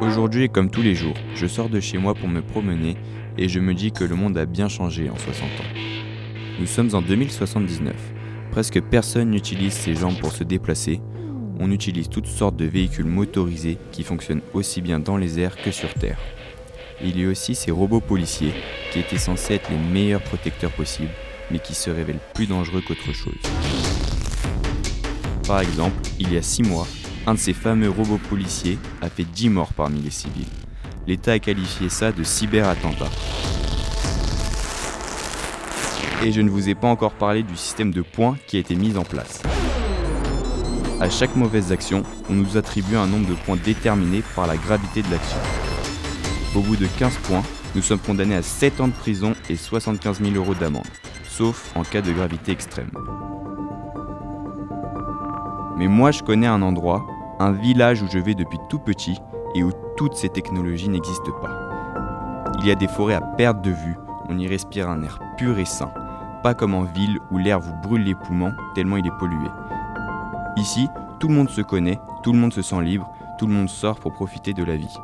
Aujourd'hui comme tous les jours, je sors de chez moi pour me promener et je me dis que le monde a bien changé en 60 ans. Nous sommes en 2079. Presque personne n'utilise ses jambes pour se déplacer. On utilise toutes sortes de véhicules motorisés qui fonctionnent aussi bien dans les airs que sur Terre. Il y a aussi ces robots policiers qui étaient censés être les meilleurs protecteurs possibles, mais qui se révèlent plus dangereux qu'autre chose. Par exemple, il y a 6 mois, un de ces fameux robots policiers a fait 10 morts parmi les civils. L'État a qualifié ça de cyberattentat. Et je ne vous ai pas encore parlé du système de points qui a été mis en place. À chaque mauvaise action, on nous attribue un nombre de points déterminé par la gravité de l'action. Au bout de 15 points, nous sommes condamnés à 7 ans de prison et 75 000 euros d'amende, sauf en cas de gravité extrême. Mais moi je connais un endroit, un village où je vais depuis tout petit et où toutes ces technologies n'existent pas. Il y a des forêts à perte de vue, on y respire un air pur et sain, pas comme en ville où l'air vous brûle les poumons tellement il est pollué. Ici, tout le monde se connaît, tout le monde se sent libre, tout le monde sort pour profiter de la vie.